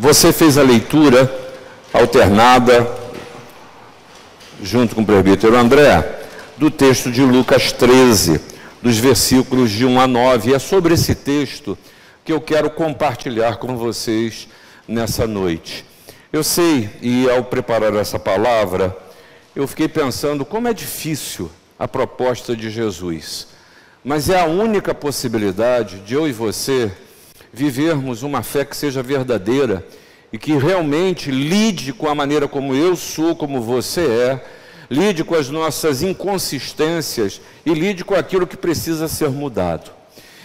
Você fez a leitura alternada, junto com o presbítero André, do texto de Lucas 13, dos versículos de 1 a 9. E é sobre esse texto que eu quero compartilhar com vocês nessa noite. Eu sei, e ao preparar essa palavra, eu fiquei pensando como é difícil a proposta de Jesus, mas é a única possibilidade de eu e você vivermos uma fé que seja verdadeira e que realmente lide com a maneira como eu sou, como você é, lide com as nossas inconsistências e lide com aquilo que precisa ser mudado.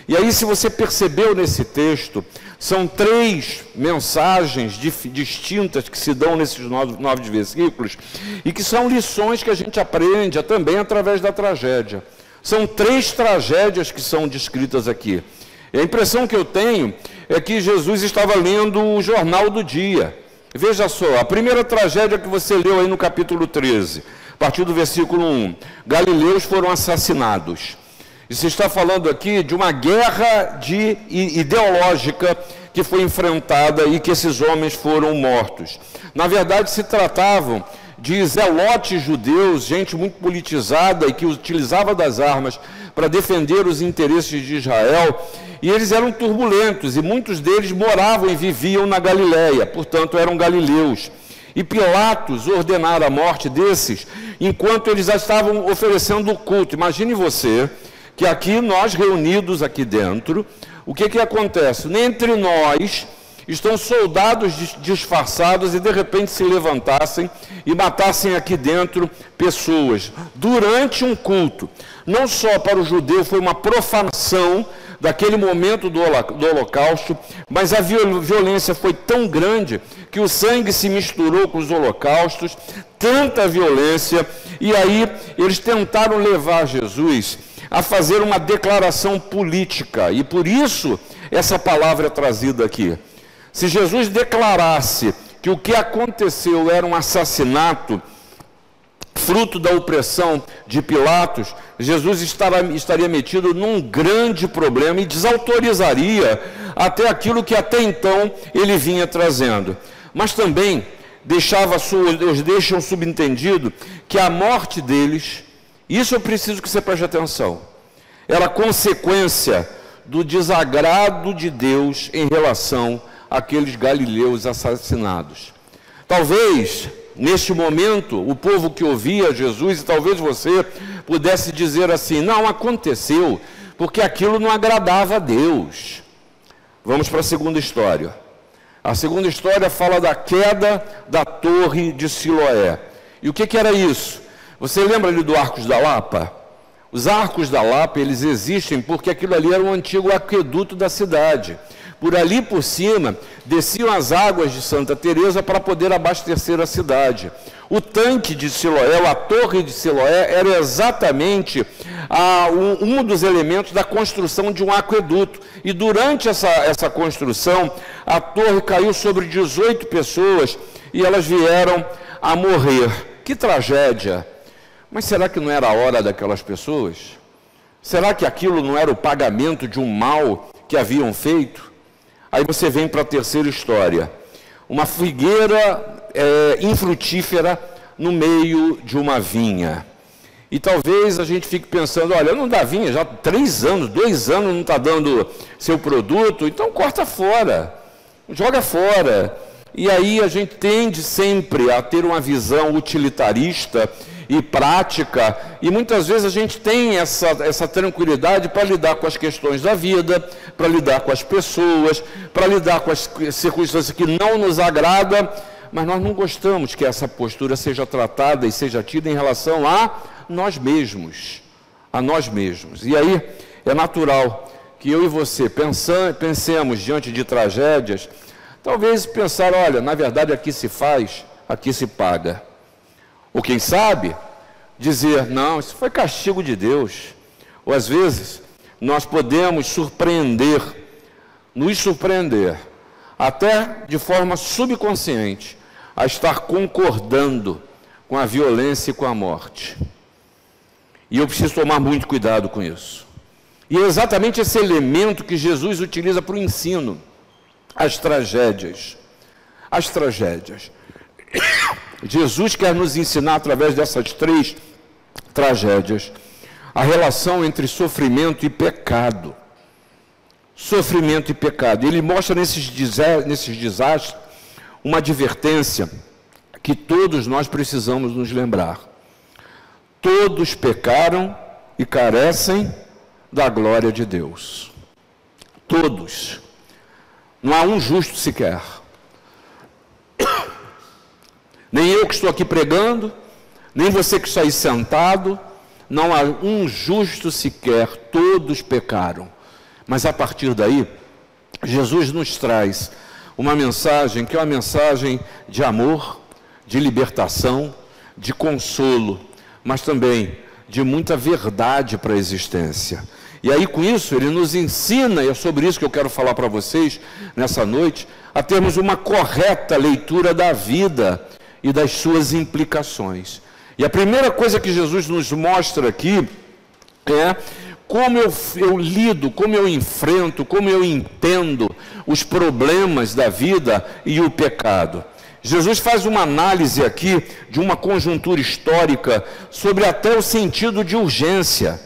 E aí, se você percebeu nesse texto, são três mensagens distintas que se dão nesses nove, versículos e que são lições que a gente aprende também através da tragédia. São três tragédias que são descritas aqui. E a impressão que eu tenho é que Jesus estava lendo o jornal do dia. Veja só, a primeira tragédia que você leu aí no capítulo 13, a partir do versículo 1: Galileus foram assassinados. E se está falando aqui de uma guerra de, ideológica que foi enfrentada e que esses homens foram mortos. Na verdade, se tratavam de zelotes judeus, gente muito politizada e que utilizava das armas para defender os interesses de Israel, e eles eram turbulentos, e muitos deles moravam e viviam na Galiléia, portanto eram galileus. E Pilatos ordenara a morte desses enquanto eles já estavam oferecendo o culto. Imagine você que aqui nós reunidos aqui dentro, o que que acontece? Entre nós estão soldados disfarçados e de repente se levantassem e matassem aqui dentro pessoas durante um culto. Não só para o judeu foi uma profanação daquele momento do, holocausto, mas a violência foi tão grande que o sangue se misturou com os holocaustos, tanta violência, e aí eles tentaram levar Jesus a fazer uma declaração política, e por isso essa palavra é trazida aqui. Se Jesus declarasse que o que aconteceu era um assassinato, fruto da opressão de Pilatos, Jesus estaria metido num grande problema e desautorizaria até aquilo que até então ele vinha trazendo. Mas também deixava, Deus deixam subentendido que a morte deles isso eu preciso que você preste atenção. Era consequência do desagrado de Deus em relação àqueles galileus assassinados. Talvez, neste momento, o povo que ouvia Jesus, e talvez você pudesse dizer assim: não aconteceu, porque aquilo não agradava a Deus. Vamos para a segunda história. A segunda história fala da queda da torre de Siloé. E o que, que era isso? Você lembra ali do Arcos da Lapa? Os Arcos da Lapa, eles existem porque aquilo ali era um antigo aqueduto da cidade. Por ali por cima, desciam as águas de Santa Teresa para poder abastecer a cidade. O tanque de Siloé, a torre de Siloé, era exatamente a, um, um, dos elementos da construção de um aqueduto. E durante essa, essa construção, a torre caiu sobre 18 pessoas e elas vieram a morrer. Que tragédia! Mas será que não era a hora daquelas pessoas? Será que aquilo não era o pagamento de um mal que haviam feito? Aí você vem para a terceira história. Uma figueira é, infrutífera no meio de uma vinha. E talvez a gente fique pensando, olha, não dá vinha, já três anos, dois anos não está dando seu produto, então corta fora, joga fora. E aí a gente tende sempre a ter uma visão utilitarista e prática, e muitas vezes a gente tem essa, essa tranquilidade para lidar com as questões da vida, para lidar com as pessoas, para lidar com as circunstâncias que não nos agradam, mas nós não gostamos que essa postura seja tratada e seja tida em relação a nós mesmos, a nós mesmos. E aí é natural que eu e você pensemos diante de tragédias, talvez pensar, olha, na verdade aqui se faz, aqui se paga. Ou quem sabe, dizer: não, isso foi castigo de Deus. Ou às vezes, nós podemos surpreender, nos surpreender, até de forma subconsciente, a estar concordando com a violência e com a morte. E eu preciso tomar muito cuidado com isso. E é exatamente esse elemento que Jesus utiliza para o ensino, as tragédias. as tragédias. Jesus quer nos ensinar através dessas três tragédias a relação entre sofrimento e pecado. Sofrimento e pecado. Ele mostra nesses, nesses desastres uma advertência que todos nós precisamos nos lembrar. Todos pecaram e carecem da glória de Deus. Todos. Não há um justo sequer. Nem eu que estou aqui pregando, nem você que está aí sentado, não há um justo sequer, todos pecaram. Mas a partir daí, Jesus nos traz uma mensagem que é uma mensagem de amor, de libertação, de consolo, mas também de muita verdade para a existência. E aí, com isso, ele nos ensina, e é sobre isso que eu quero falar para vocês nessa noite, a termos uma correta leitura da vida e das suas implicações. E a primeira coisa que Jesus nos mostra aqui é como eu, eu, lido, como eu enfrento, como eu entendo os problemas da vida e o pecado. Jesus faz uma análise aqui de uma conjuntura histórica sobre até o sentido de urgência.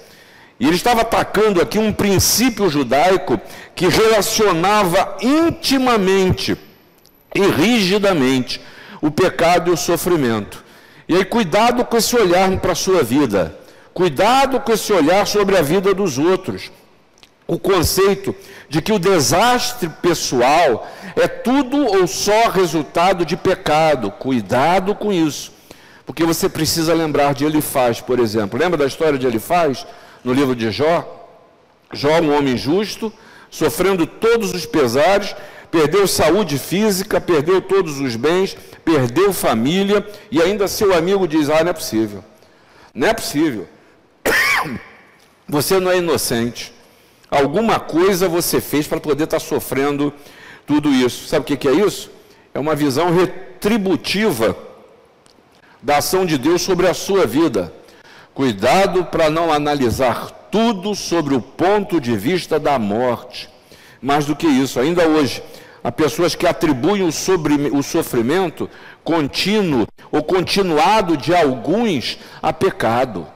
E ele estava atacando aqui um princípio judaico que relacionava intimamente e rigidamente o pecado e o sofrimento. E aí, cuidado com esse olhar para a sua vida, cuidado com esse olhar sobre a vida dos outros. O conceito de que o desastre pessoal é tudo ou só resultado de pecado. Cuidado com isso. Porque você precisa lembrar de Elifaz, por exemplo. Lembra da história de Elifaz? no livro de Jó. Jó, um homem justo, sofrendo todos os pesares, perdeu saúde física, perdeu todos os bens, perdeu família, e ainda seu amigo diz: Ah, não é possível. Não é possível. Você não é inocente. Alguma coisa você fez para poder estar sofrendo tudo isso. Sabe o que é isso? É uma visão retributiva da ação de Deus sobre a sua vida. Cuidado para não analisar tudo sobre o ponto de vista da morte. Mais do que isso, ainda hoje, há pessoas que atribuem o, sobre, o sofrimento contínuo ou continuado de alguns a pecado.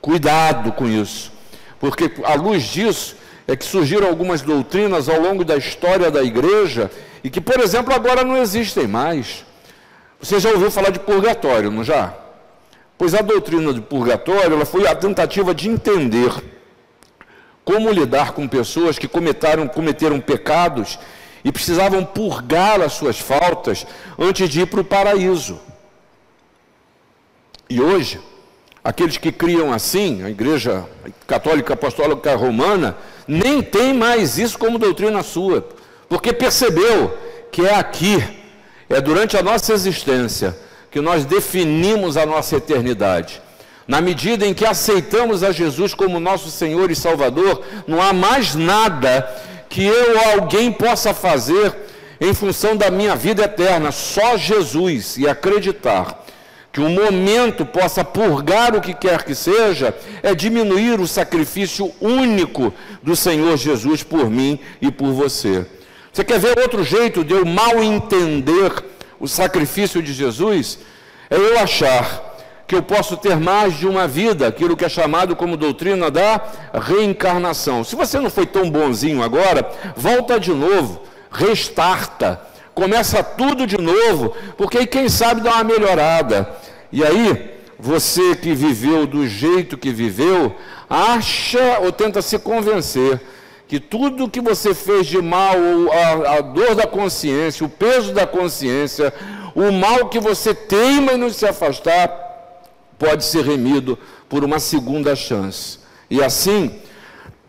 Cuidado com isso, porque à luz disso é que surgiram algumas doutrinas ao longo da história da igreja e que, por exemplo, agora não existem mais. Você já ouviu falar de purgatório, não já? Pois a doutrina do purgatório ela foi a tentativa de entender como lidar com pessoas que cometeram pecados e precisavam purgar as suas faltas antes de ir para o paraíso. E hoje, aqueles que criam assim, a Igreja Católica Apostólica Romana, nem tem mais isso como doutrina sua, porque percebeu que é aqui, é durante a nossa existência, que nós definimos a nossa eternidade. Na medida em que aceitamos a Jesus como nosso Senhor e Salvador, não há mais nada que eu ou alguém possa fazer em função da minha vida eterna, só Jesus e acreditar que o momento possa purgar o que quer que seja, é diminuir o sacrifício único do Senhor Jesus por mim e por você. Você quer ver outro jeito de eu mal entender o sacrifício de Jesus é eu achar que eu posso ter mais de uma vida, aquilo que é chamado como doutrina da reencarnação. Se você não foi tão bonzinho agora, volta de novo, restarta, começa tudo de novo, porque aí quem sabe dá uma melhorada. E aí, você que viveu do jeito que viveu, acha ou tenta se convencer que tudo que você fez de mal, a, a dor da consciência, o peso da consciência, o mal que você teima em não se afastar, pode ser remido por uma segunda chance. E assim,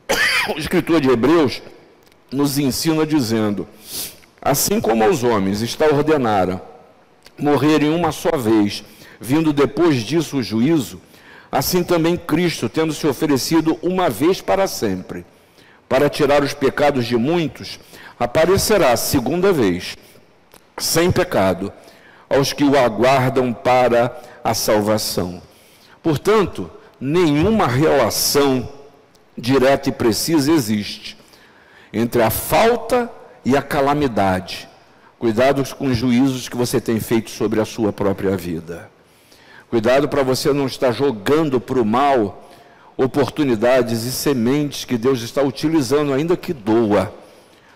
o escritor de Hebreus nos ensina dizendo: assim como aos homens está ordenado morrerem uma só vez, vindo depois disso o juízo, assim também Cristo, tendo se oferecido uma vez para sempre para tirar os pecados de muitos, aparecerá segunda vez, sem pecado, aos que o aguardam para a salvação. Portanto, nenhuma relação direta e precisa existe entre a falta e a calamidade, Cuidado com os juízos que você tem feito sobre a sua própria vida. Cuidado para você não estar jogando para o mal oportunidades e sementes que Deus está utilizando, ainda que doa,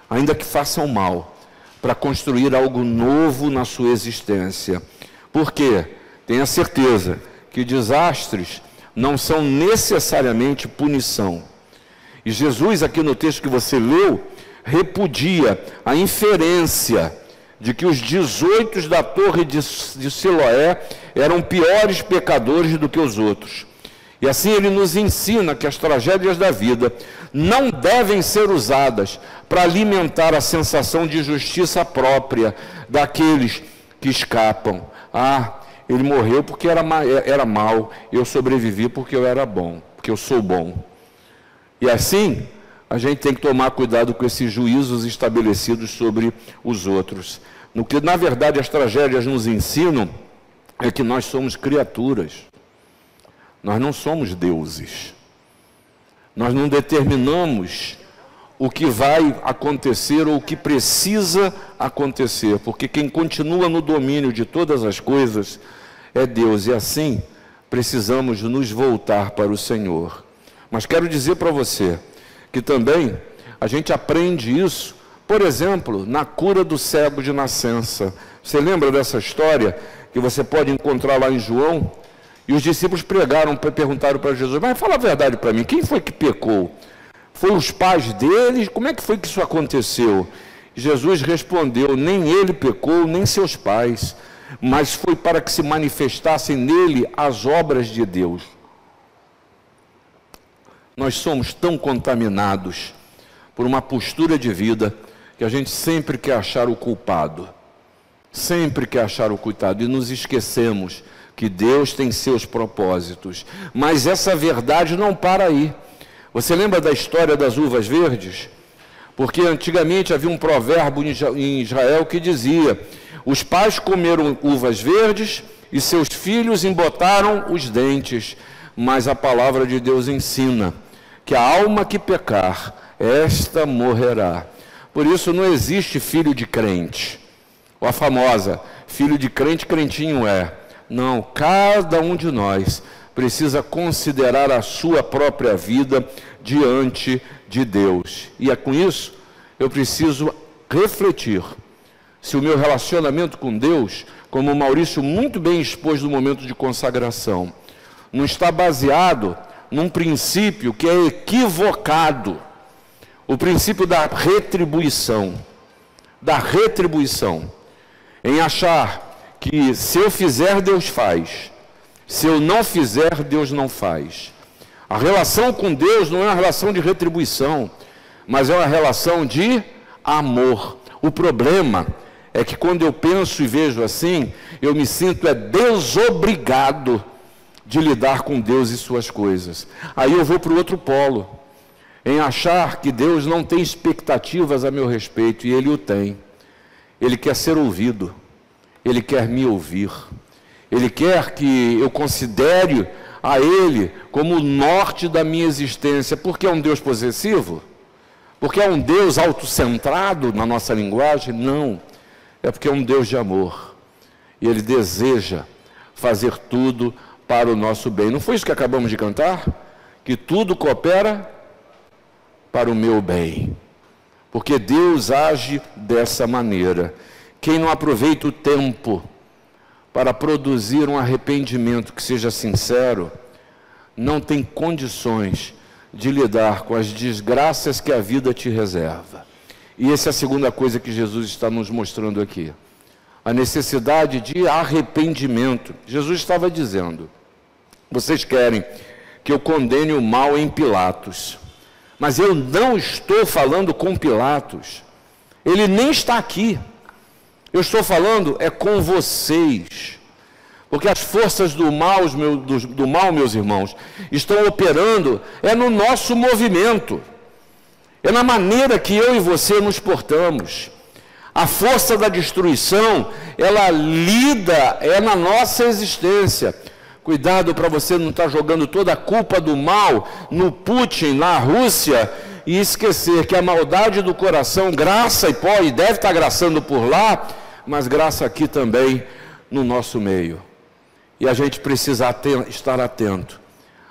ainda que façam mal, para construir algo novo na sua existência. Por quê? Tenha certeza que desastres não são necessariamente punição. E Jesus, aqui no texto que você leu, repudia a inferência de que os 18 da torre de, de Siloé eram piores pecadores do que os outros. E assim ele nos ensina que as tragédias da vida não devem ser usadas para alimentar a sensação de justiça própria daqueles que escapam. Ah, ele morreu porque era, era mal, eu sobrevivi porque eu era bom, porque eu sou bom. E assim, a gente tem que tomar cuidado com esses juízos estabelecidos sobre os outros. No que, na verdade, as tragédias nos ensinam é que nós somos criaturas. Nós não somos deuses. Nós não determinamos o que vai acontecer ou o que precisa acontecer, porque quem continua no domínio de todas as coisas é Deus. E assim, precisamos nos voltar para o Senhor. Mas quero dizer para você, que também a gente aprende isso, por exemplo, na cura do cego de nascença. Você lembra dessa história que você pode encontrar lá em João? E os discípulos pregaram, perguntaram para Jesus: Mas fala a verdade para mim, quem foi que pecou? Foi os pais deles? Como é que foi que isso aconteceu? Jesus respondeu: Nem ele pecou, nem seus pais, mas foi para que se manifestassem nele as obras de Deus. Nós somos tão contaminados por uma postura de vida que a gente sempre quer achar o culpado, sempre quer achar o culpado e nos esquecemos que Deus tem seus propósitos. Mas essa verdade não para aí. Você lembra da história das uvas verdes? Porque antigamente havia um provérbio em Israel que dizia: os pais comeram uvas verdes e seus filhos embotaram os dentes. Mas a palavra de Deus ensina que a alma que pecar, esta morrerá. Por isso não existe filho de crente. Ou a famosa, filho de crente, crentinho é. Não, cada um de nós precisa considerar a sua própria vida diante de Deus. E é com isso eu preciso refletir se o meu relacionamento com Deus, como o Maurício muito bem expôs no momento de consagração, não está baseado num princípio que é equivocado o princípio da retribuição. Da retribuição. Em achar que se eu fizer, Deus faz. Se eu não fizer, Deus não faz. A relação com Deus não é uma relação de retribuição, mas é uma relação de amor. O problema é que quando eu penso e vejo assim, eu me sinto é desobrigado de lidar com Deus e suas coisas. Aí eu vou para o outro polo, em achar que Deus não tem expectativas a meu respeito, e Ele o tem. Ele quer ser ouvido, Ele quer me ouvir, Ele quer que eu considere a Ele como o norte da minha existência, porque é um Deus possessivo? Porque é um Deus autocentrado na nossa linguagem? Não. É porque é um Deus de amor. E Ele deseja fazer tudo para o nosso bem. Não foi isso que acabamos de cantar? Que tudo coopera para o meu bem. Porque Deus age dessa maneira. Quem não aproveita o tempo para produzir um arrependimento que seja sincero, não tem condições de lidar com as desgraças que a vida te reserva. E essa é a segunda coisa que Jesus está nos mostrando aqui. A necessidade de arrependimento. Jesus estava dizendo: vocês querem que eu condene o mal em Pilatos. Mas eu não estou falando com Pilatos. Ele nem está aqui. Eu estou falando é com vocês. Porque as forças do mal, do, do mal, meus irmãos, estão operando é no nosso movimento. É na maneira que eu e você nos portamos. A força da destruição, ela lida é na nossa existência. Cuidado para você não estar tá jogando toda a culpa do mal no Putin, na Rússia, e esquecer que a maldade do coração graça e pode, deve estar graçando por lá, mas graça aqui também no nosso meio. E a gente precisa estar atento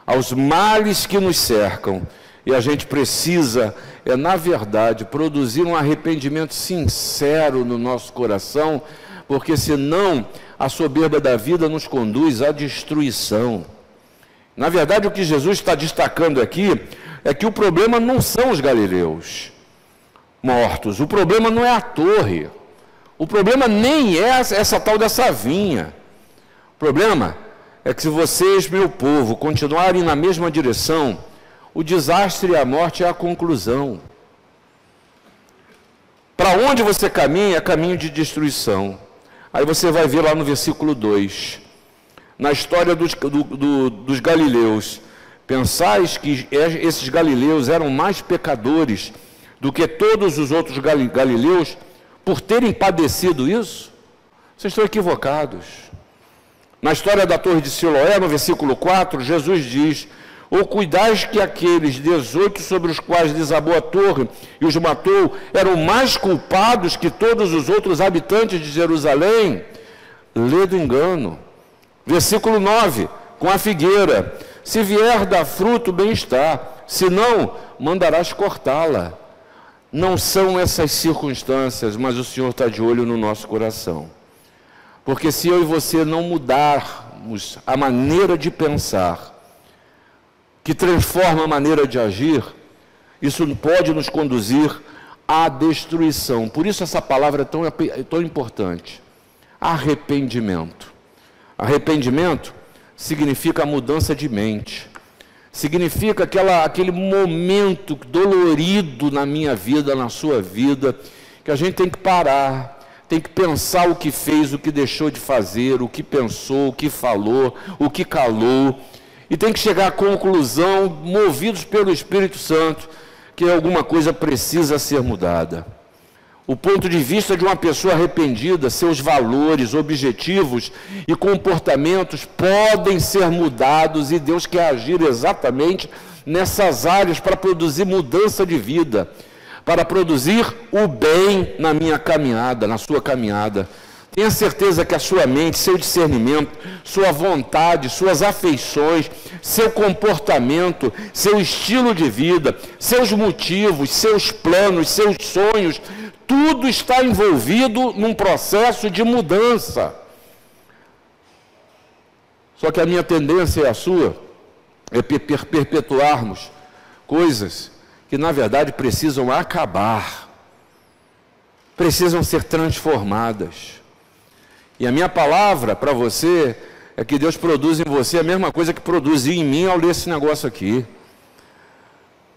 aos males que nos cercam. E a gente precisa, é, na verdade, produzir um arrependimento sincero no nosso coração, porque senão a soberba da vida nos conduz à destruição. Na verdade, o que Jesus está destacando aqui é que o problema não são os galileus mortos, o problema não é a torre, o problema nem é essa tal dessa vinha. O problema é que se vocês, meu povo, continuarem na mesma direção, o desastre e a morte é a conclusão. Para onde você caminha é caminho de destruição. Aí você vai ver lá no versículo 2, na história dos, do, do, dos galileus. Pensais que esses galileus eram mais pecadores do que todos os outros galileus por terem padecido isso? Vocês estão equivocados. Na história da torre de Siloé, no versículo 4, Jesus diz: Ou cuidais que aqueles 18 sobre os quais desabou a torre e os matou eram mais culpados que todos os outros habitantes de Jerusalém? Lê do engano. Versículo 9: Com a figueira, se vier dar fruto, bem está, se não, mandarás cortá-la. Não são essas circunstâncias, mas o Senhor está de olho no nosso coração. Porque se eu e você não mudarmos a maneira de pensar, que transforma a maneira de agir, isso pode nos conduzir à destruição. Por isso essa palavra é tão, é tão importante. Arrependimento. Arrependimento significa mudança de mente significa aquela, aquele momento dolorido na minha vida, na sua vida, que a gente tem que parar, tem que pensar o que fez, o que deixou de fazer, o que pensou, o que falou, o que calou, e tem que chegar à conclusão, movidos pelo Espírito Santo, que alguma coisa precisa ser mudada o ponto de vista de uma pessoa arrependida, seus valores, objetivos e comportamentos podem ser mudados e Deus quer agir exatamente nessas áreas para produzir mudança de vida, para produzir o bem na minha caminhada, na sua caminhada. Tenha certeza que a sua mente, seu discernimento, sua vontade, suas afeições, seu comportamento, seu estilo de vida, seus motivos, seus planos, seus sonhos, tudo está envolvido num processo de mudança. Só que a minha tendência e a sua é perpetuarmos coisas que na verdade precisam acabar, precisam ser transformadas. E a minha palavra para você é que Deus produz em você a mesma coisa que produziu em mim ao ler esse negócio aqui.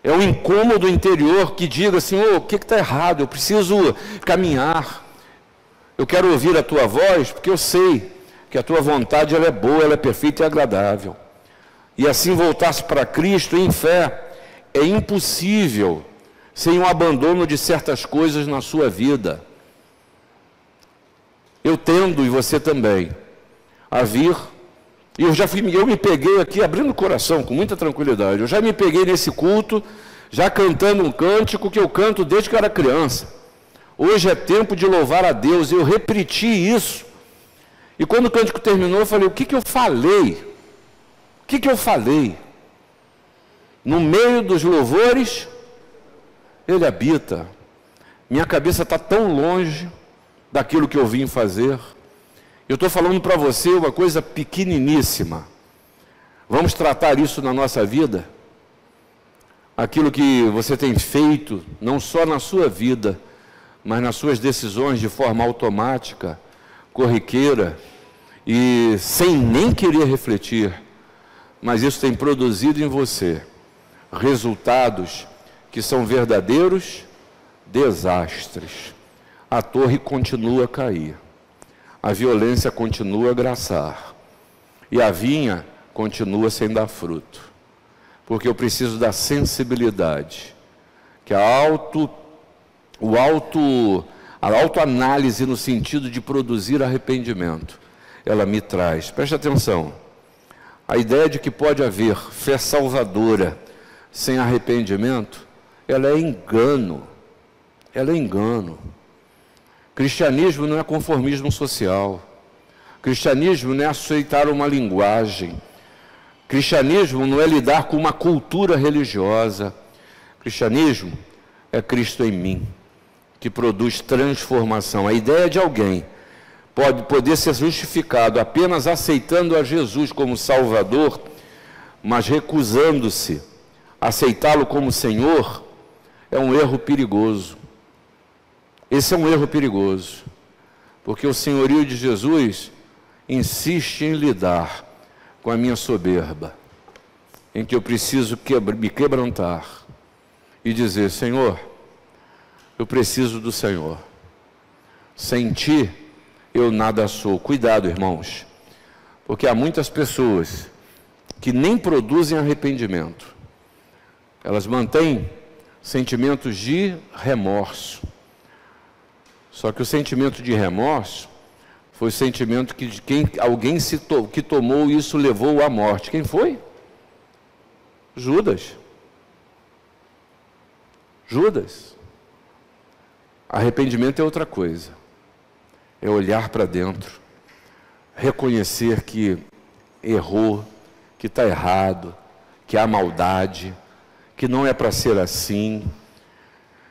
É um incômodo interior que diga assim: oh, o que está errado? Eu preciso caminhar. Eu quero ouvir a tua voz, porque eu sei que a tua vontade ela é boa, ela é perfeita e agradável. E assim voltar-se para Cristo em fé é impossível sem o um abandono de certas coisas na sua vida. Eu tendo, e você também, a vir e eu já fui, eu me peguei aqui abrindo o coração com muita tranquilidade. Eu já me peguei nesse culto, já cantando um cântico que eu canto desde que eu era criança. Hoje é tempo de louvar a Deus. Eu repeti isso. E quando o cântico terminou, eu falei: o que, que eu falei? O que, que eu falei? No meio dos louvores, Ele habita. Minha cabeça está tão longe daquilo que eu vim fazer. Eu estou falando para você uma coisa pequeniníssima. Vamos tratar isso na nossa vida? Aquilo que você tem feito, não só na sua vida, mas nas suas decisões de forma automática, corriqueira e sem nem querer refletir, mas isso tem produzido em você resultados que são verdadeiros desastres. A torre continua a cair a violência continua a graçar e a vinha continua sem dar fruto. Porque eu preciso da sensibilidade, que a auto, o auto, a autoanálise no sentido de produzir arrependimento, ela me traz. Preste atenção. A ideia de que pode haver fé salvadora sem arrependimento ela é engano. Ela é engano. Cristianismo não é conformismo social. Cristianismo não é aceitar uma linguagem. Cristianismo não é lidar com uma cultura religiosa. Cristianismo é Cristo em mim, que produz transformação. A ideia de alguém pode poder ser justificado apenas aceitando a Jesus como Salvador, mas recusando-se aceitá-lo como Senhor, é um erro perigoso. Esse é um erro perigoso, porque o senhorio de Jesus insiste em lidar com a minha soberba, em que eu preciso me quebrantar e dizer: Senhor, eu preciso do Senhor. Sem ti eu nada sou. Cuidado, irmãos, porque há muitas pessoas que nem produzem arrependimento, elas mantêm sentimentos de remorso só que o sentimento de remorso foi o sentimento que de quem alguém to, que tomou isso levou à morte. Quem foi? Judas. Judas. Arrependimento é outra coisa. É olhar para dentro, reconhecer que errou, que está errado, que há maldade, que não é para ser assim,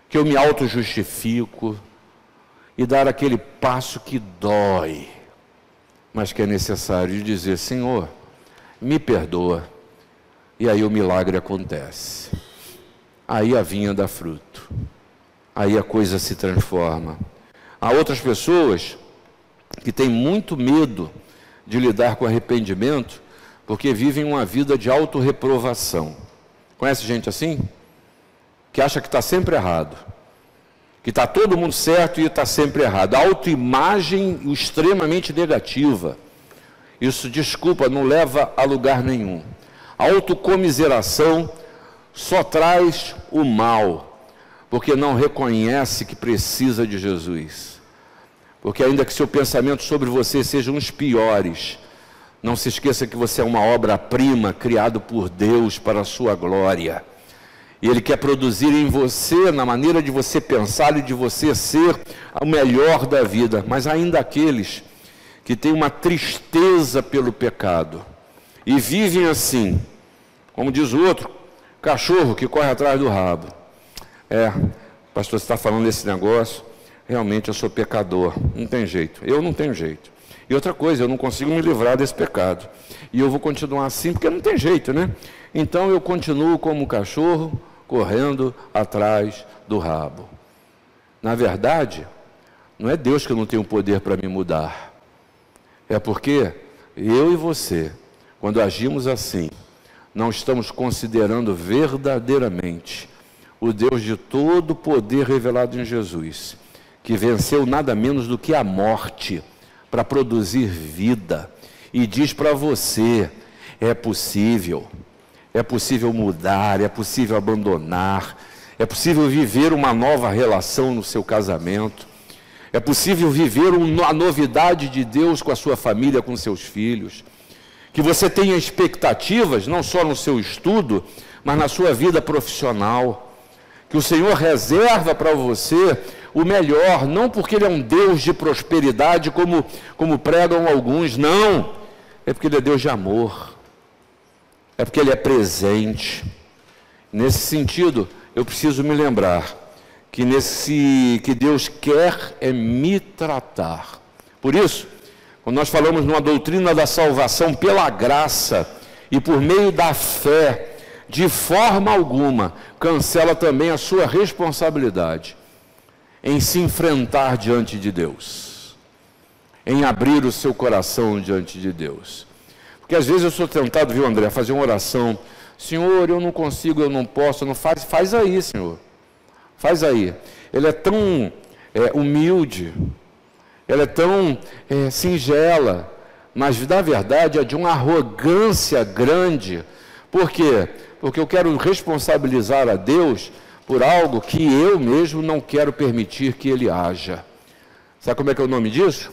que eu me auto-justifico, e dar aquele passo que dói, mas que é necessário dizer: Senhor, me perdoa. E aí o milagre acontece. Aí a vinha dá fruto. Aí a coisa se transforma. Há outras pessoas que têm muito medo de lidar com arrependimento porque vivem uma vida de autorreprovação. Conhece gente assim? Que acha que está sempre errado que está todo mundo certo e está sempre errado. A autoimagem extremamente negativa. Isso, desculpa, não leva a lugar nenhum. A autocomiseração só traz o mal, porque não reconhece que precisa de Jesus. Porque, ainda que seu pensamento sobre você sejam os piores, não se esqueça que você é uma obra-prima criado por Deus para a sua glória. E Ele quer produzir em você, na maneira de você pensar e de você ser o melhor da vida. Mas ainda aqueles que têm uma tristeza pelo pecado e vivem assim, como diz o outro, cachorro que corre atrás do rabo. É, pastor, você está falando desse negócio, realmente eu sou pecador, não tem jeito, eu não tenho jeito. E outra coisa, eu não consigo me livrar desse pecado. E eu vou continuar assim, porque não tem jeito, né? Então eu continuo como cachorro, correndo atrás do rabo. Na verdade, não é Deus que não tem o poder para me mudar. É porque eu e você, quando agimos assim, não estamos considerando verdadeiramente o Deus de todo poder revelado em Jesus, que venceu nada menos do que a morte para produzir vida, e diz para você: é possível é possível mudar, é possível abandonar, é possível viver uma nova relação no seu casamento, é possível viver a novidade de Deus com a sua família, com seus filhos. Que você tenha expectativas, não só no seu estudo, mas na sua vida profissional. Que o Senhor reserva para você o melhor, não porque Ele é um Deus de prosperidade, como, como pregam alguns, não. É porque Ele é Deus de amor é porque Ele é presente. Nesse sentido, eu preciso me lembrar que nesse que Deus quer é me tratar. Por isso, quando nós falamos numa doutrina da salvação pela graça e por meio da fé, de forma alguma cancela também a sua responsabilidade em se enfrentar diante de Deus, em abrir o seu coração diante de Deus. Porque às vezes eu sou tentado, viu, André, fazer uma oração. Senhor, eu não consigo, eu não posso, não faz. Faz aí, Senhor. Faz aí. Ele é tão é, humilde, ela é tão é, singela, mas na verdade é de uma arrogância grande. Por quê? Porque eu quero responsabilizar a Deus por algo que eu mesmo não quero permitir que Ele haja. Sabe como é que é o nome disso?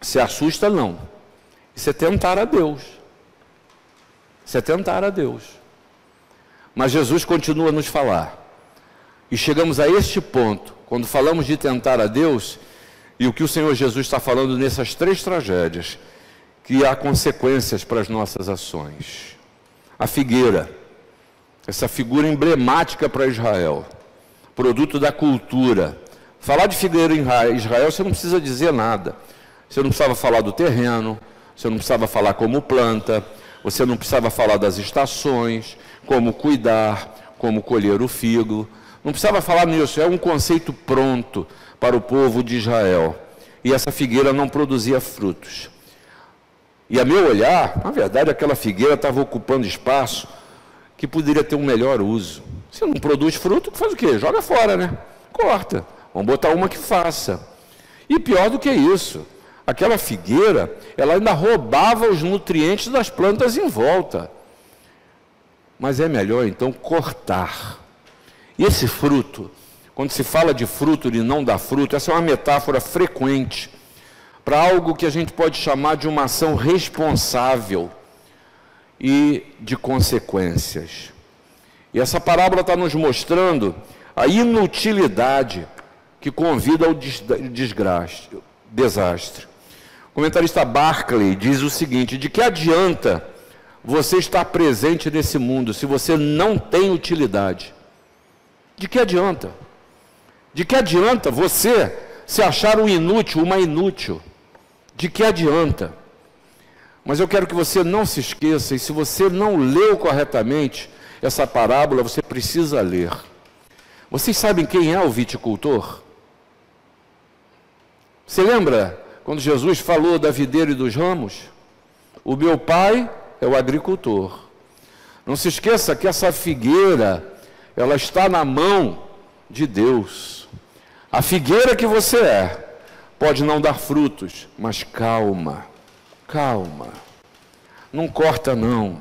Se assusta, não. Isso é tentar a Deus. Isso é tentar a Deus. Mas Jesus continua a nos falar. E chegamos a este ponto, quando falamos de tentar a Deus, e o que o Senhor Jesus está falando nessas três tragédias, que há consequências para as nossas ações. A figueira, essa figura emblemática para Israel, produto da cultura. Falar de figueira em Israel, você não precisa dizer nada. Você não precisava falar do terreno, você não precisava falar como planta, você não precisava falar das estações, como cuidar, como colher o figo. Não precisava falar nisso, é um conceito pronto para o povo de Israel. E essa figueira não produzia frutos. E a meu olhar, na verdade, aquela figueira estava ocupando espaço que poderia ter um melhor uso. Se não produz fruto, faz o quê? Joga fora, né? Corta. Vamos botar uma que faça. E pior do que isso, aquela figueira, ela ainda roubava os nutrientes das plantas em volta. Mas é melhor então cortar. E esse fruto, quando se fala de fruto e não dá fruto, essa é uma metáfora frequente para algo que a gente pode chamar de uma ação responsável e de consequências. E essa parábola está nos mostrando a inutilidade que convida ao desgaste, desastre. Comentarista Barclay diz o seguinte: de que adianta você estar presente nesse mundo se você não tem utilidade? De que adianta? De que adianta você se achar um inútil, uma inútil? De que adianta? Mas eu quero que você não se esqueça, e se você não leu corretamente essa parábola, você precisa ler. Vocês sabem quem é o viticultor? Você lembra quando Jesus falou da videira e dos ramos? O meu pai é o agricultor. Não se esqueça que essa figueira, ela está na mão de Deus. A figueira que você é pode não dar frutos, mas calma, calma. Não corta não.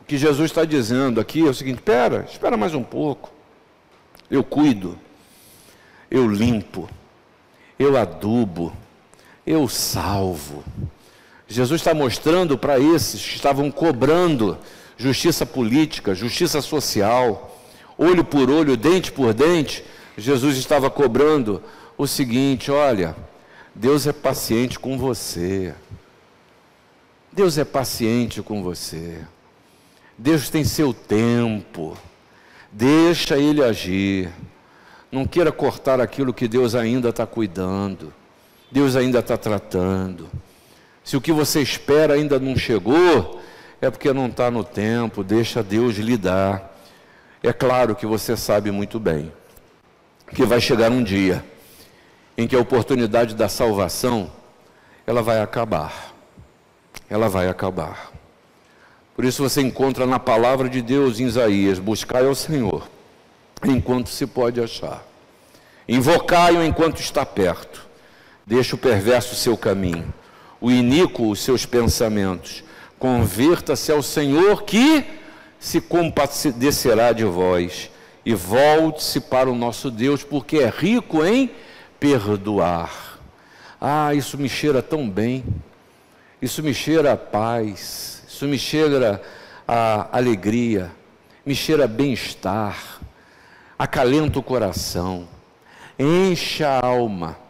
O que Jesus está dizendo aqui é o seguinte: espera, espera mais um pouco. Eu cuido, eu limpo, eu adubo, eu salvo. Jesus está mostrando para esses que estavam cobrando justiça política, justiça social, olho por olho, dente por dente, Jesus estava cobrando o seguinte: olha, Deus é paciente com você. Deus é paciente com você. Deus tem seu tempo. Deixa Ele agir. Não queira cortar aquilo que Deus ainda está cuidando. Deus ainda está tratando. Se o que você espera ainda não chegou, é porque não está no tempo. Deixa Deus lidar. É claro que você sabe muito bem que vai chegar um dia em que a oportunidade da salvação ela vai acabar. Ela vai acabar. Por isso você encontra na palavra de Deus em Isaías: buscai ao Senhor enquanto se pode achar. Invocai-o enquanto está perto. Deixa o perverso seu caminho, o iníquo os seus pensamentos. Converta-se ao Senhor que se compadecerá de vós. E volte-se para o nosso Deus, porque é rico em perdoar. Ah, isso me cheira tão bem, isso me cheira a paz, isso me cheira a alegria, me cheira bem-estar, acalenta o coração, enche a alma.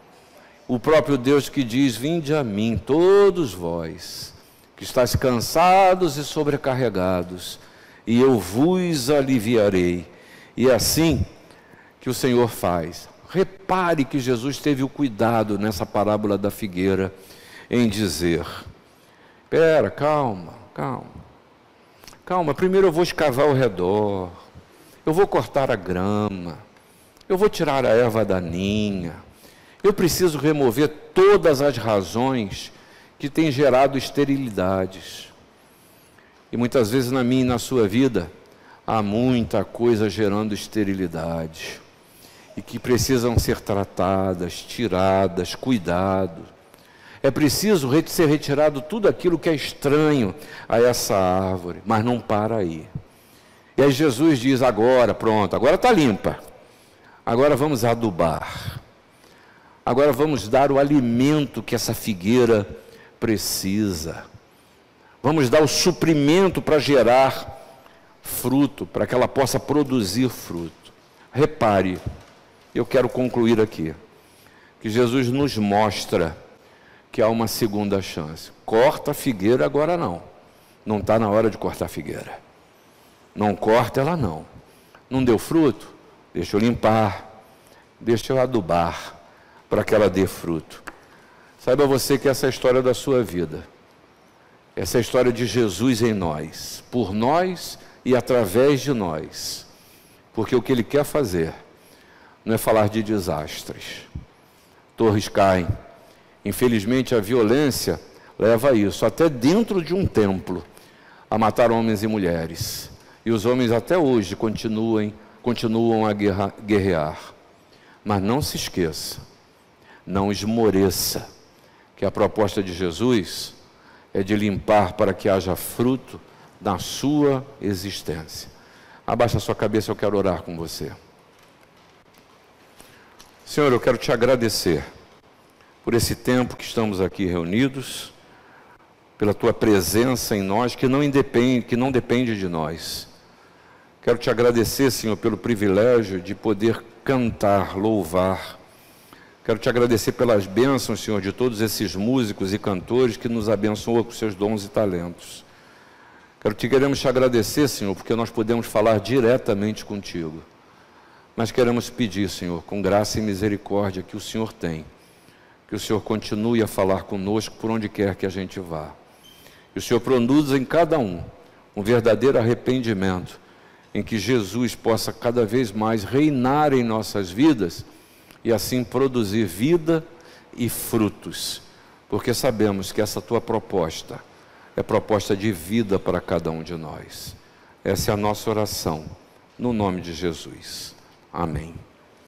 O próprio Deus que diz: Vinde a mim, todos vós, que estáis cansados e sobrecarregados, e eu vos aliviarei. E é assim que o Senhor faz. Repare que Jesus teve o cuidado nessa parábola da figueira em dizer: Espera, calma, calma. Calma, primeiro eu vou escavar ao redor, eu vou cortar a grama, eu vou tirar a erva daninha, eu preciso remover todas as razões que têm gerado esterilidades. E muitas vezes na minha e na sua vida há muita coisa gerando esterilidade e que precisam ser tratadas, tiradas, cuidado. É preciso ser retirado tudo aquilo que é estranho a essa árvore, mas não para aí. E aí Jesus diz: agora, pronto, agora está limpa. Agora vamos adubar. Agora vamos dar o alimento que essa figueira precisa. Vamos dar o suprimento para gerar fruto, para que ela possa produzir fruto. Repare, eu quero concluir aqui, que Jesus nos mostra que há uma segunda chance. Corta a figueira agora não. Não está na hora de cortar a figueira. Não corta ela não. Não deu fruto? Deixa eu limpar. Deixa eu adubar para que ela dê fruto. Saiba você que essa é a história da sua vida. Essa é a história de Jesus em nós, por nós e através de nós. Porque o que ele quer fazer não é falar de desastres. Torres caem. Infelizmente, a violência leva a isso, até dentro de um templo, a matar homens e mulheres. E os homens até hoje continuam, continuam a guerra, guerrear. Mas não se esqueça, não esmoreça, que a proposta de Jesus é de limpar para que haja fruto na sua existência. Abaixa a sua cabeça, eu quero orar com você. Senhor, eu quero te agradecer por esse tempo que estamos aqui reunidos, pela tua presença em nós que não independe, que não depende de nós. Quero te agradecer, Senhor, pelo privilégio de poder cantar, louvar. Quero te agradecer pelas bênçãos, Senhor, de todos esses músicos e cantores que nos abençoam com seus dons e talentos. Quero te queremos te agradecer, Senhor, porque nós podemos falar diretamente contigo. Mas queremos pedir, Senhor, com graça e misericórdia que o Senhor tem, que o Senhor continue a falar conosco por onde quer que a gente vá. E o Senhor produza em cada um um verdadeiro arrependimento, em que Jesus possa cada vez mais reinar em nossas vidas e assim produzir vida e frutos, porque sabemos que essa tua proposta é proposta de vida para cada um de nós. Essa é a nossa oração, no nome de Jesus. Amém.